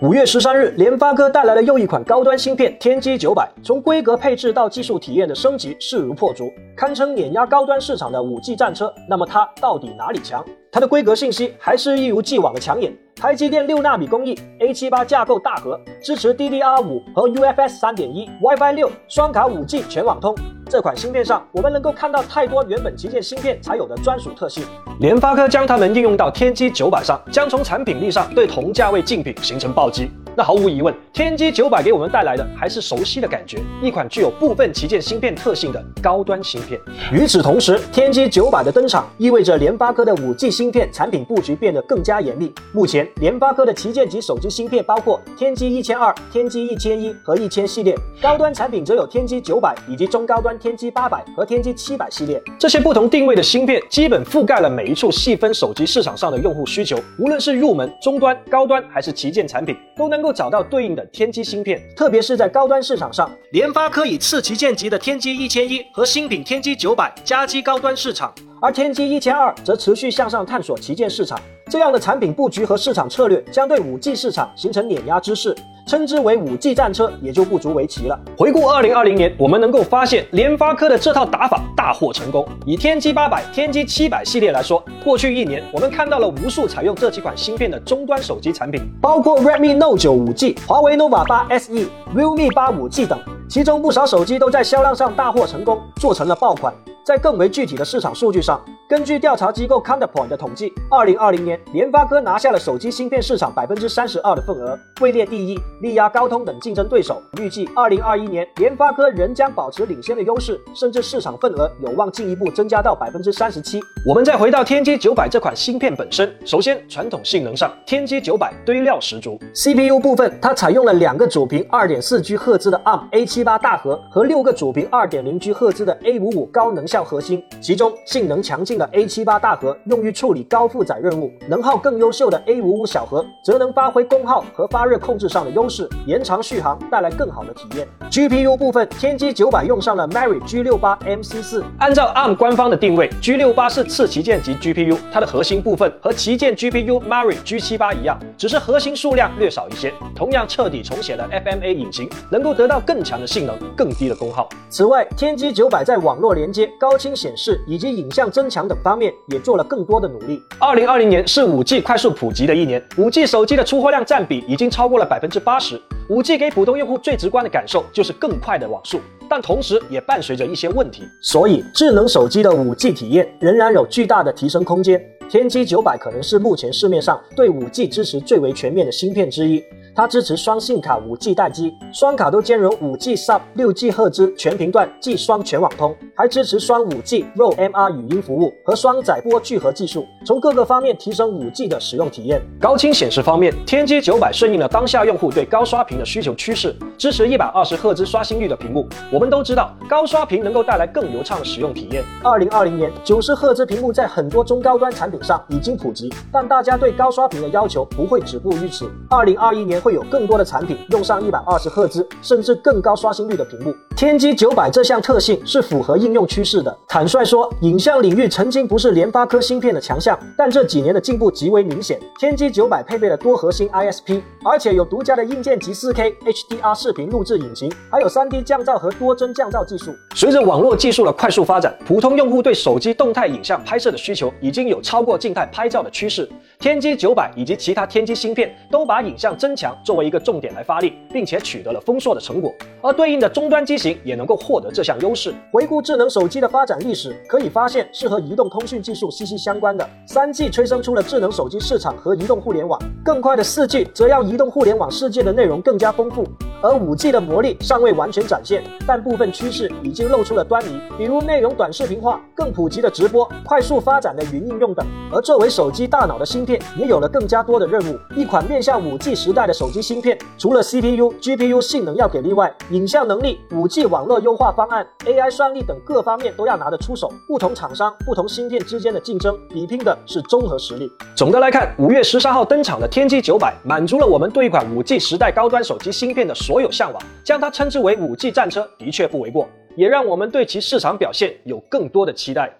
五月十三日，联发科带来了又一款高端芯片天玑九百，从规格配置到技术体验的升级势如破竹，堪称碾压高端市场的五 G 战车。那么它到底哪里强？它的规格信息还是一如既往的抢眼。台积电六纳米工艺，A 七八架构大核，支持 DDR 五和 UFS 三点一，WiFi 六，双卡五 G 全网通。这款芯片上，我们能够看到太多原本旗舰芯片才有的专属特性。联发科将它们应用到天玑九百上，将从产品力上对同价位竞品形成暴击。那毫无疑问，天玑九百给我们带来的还是熟悉的感觉，一款具有部分旗舰芯片特性的高端芯片。与此同时，天玑九百的登场意味着联发科的五 G 芯片产品布局变得更加严厉。目前，联发科的旗舰级手机芯片包括天玑一千二、天玑一千一和一千系列，高端产品则有天玑九百以及中高端天玑八百和天玑七百系列。这些不同定位的芯片基本覆盖了每一处细分手机市场上的用户需求，无论是入门、中端、高端还是旗舰产品，都能够。找到对应的天玑芯片，特别是在高端市场上，联发科以次旗舰级的天玑一千一和新品天玑九百夹击高端市场，而天玑一千二则持续向上探索旗舰市场。这样的产品布局和市场策略，将对五 G 市场形成碾压之势。称之为五 G 战车也就不足为奇了。回顾二零二零年，我们能够发现联发科的这套打法大获成功。以天玑八百、天玑七百系列来说，过去一年我们看到了无数采用这几款芯片的终端手机产品，包括 Redmi Note 九五 G、华为 nova 八 SE、Realme 八五 G 等，其中不少手机都在销量上大获成功，做成了爆款。在更为具体的市场数据上，根据调查机构 Counterpoint 的统计，二零二零年联发科拿下了手机芯片市场百分之三十二的份额，位列第一，力压高通等竞争对手。预计二零二一年联发科仍将保持领先的优势，甚至市场份额有望进一步增加到百分之三十七。我们再回到天玑九百这款芯片本身，首先传统性能上，天玑九百堆料十足。CPU 部分，它采用了两个主频二点四 G 赫兹的 ARM A 七八大核和六个主频二点零 G 赫兹的 A 五五高能效。核心，其中性能强劲的 A 七八大核用于处理高负载任务，能耗更优秀的 A 五五小核则能发挥功耗和发热控制上的优势，延长续航，带来更好的体验。GPU 部分，天玑九百用上了 Mary G 六八 MC 四，按照 ARM 官方的定位，G 六八是次旗舰级 GPU，它的核心部分和旗舰 GPU Mary G 七八一样，只是核心数量略少一些，同样彻底重写了 FMA 引擎，能够得到更强的性能，更低的功耗。此外，天玑九百在网络连接高。清显示以及影像增强等方面也做了更多的努力。二零二零年是五 G 快速普及的一年，五 G 手机的出货量占比已经超过了百分之八十。五 G 给普通用户最直观的感受就是更快的网速，但同时也伴随着一些问题。所以，智能手机的五 G 体验仍然有巨大的提升空间。天玑九百可能是目前市面上对五 G 支持最为全面的芯片之一。它支持双信卡五 G 待机，双卡都兼容五 G Sub、六 G 赫兹全频段 G 双全网通，还支持双五 G RAW MR 语音服务和双载波聚合技术，从各个方面提升五 G 的使用体验。高清显示方面，天玑九百顺应了当下用户对高刷屏的需求趋势，支持一百二十赫兹刷新率的屏幕。我们都知道，高刷屏能够带来更流畅的使用体验。二零二零年，九十赫兹屏幕在很多中高端产品上已经普及，但大家对高刷屏的要求不会止步于此。二零二一年会有更多的产品用上一百二十赫兹甚至更高刷新率的屏幕。天玑九百这项特性是符合应用趋势的。坦率说，影像领域曾经不是联发科芯片的强项，但这几年的进步极为明显。天玑九百配备了多核心 ISP，而且有独家的硬件级 4K HDR 视频录制引擎，还有 3D 降噪和多帧降噪技术。随着网络技术的快速发展，普通用户对手机动态影像拍摄的需求已经有超过静态拍照的趋势。天玑九百以及其他天玑芯片都把影像增强作为一个重点来发力，并且取得了丰硕的成果。而对应的终端机型也能够获得这项优势。回顾智能手机的发展历史，可以发现是和移动通讯技术息息相关的。三 G 催生出了智能手机市场和移动互联网，更快的四 G 则要移动互联网世界的内容更加丰富。而五 G 的魔力尚未完全展现，但部分趋势已经露出了端倪，比如内容短视频化、更普及的直播、快速发展的云应用等。而作为手机大脑的芯片，也有了更加多的任务。一款面向五 G 时代的手机芯片，除了 CPU、GPU 性能要给力外，影像能力、五 G 网络优化方案、AI 算力等各方面都要拿得出手。不同厂商、不同芯片之间的竞争，比拼的是综合实力。总的来看，五月十三号登场的天玑九百，满足了我们对一款五 G 时代高端手机芯片的。所有向往，将它称之为五 G 战车的确不为过，也让我们对其市场表现有更多的期待。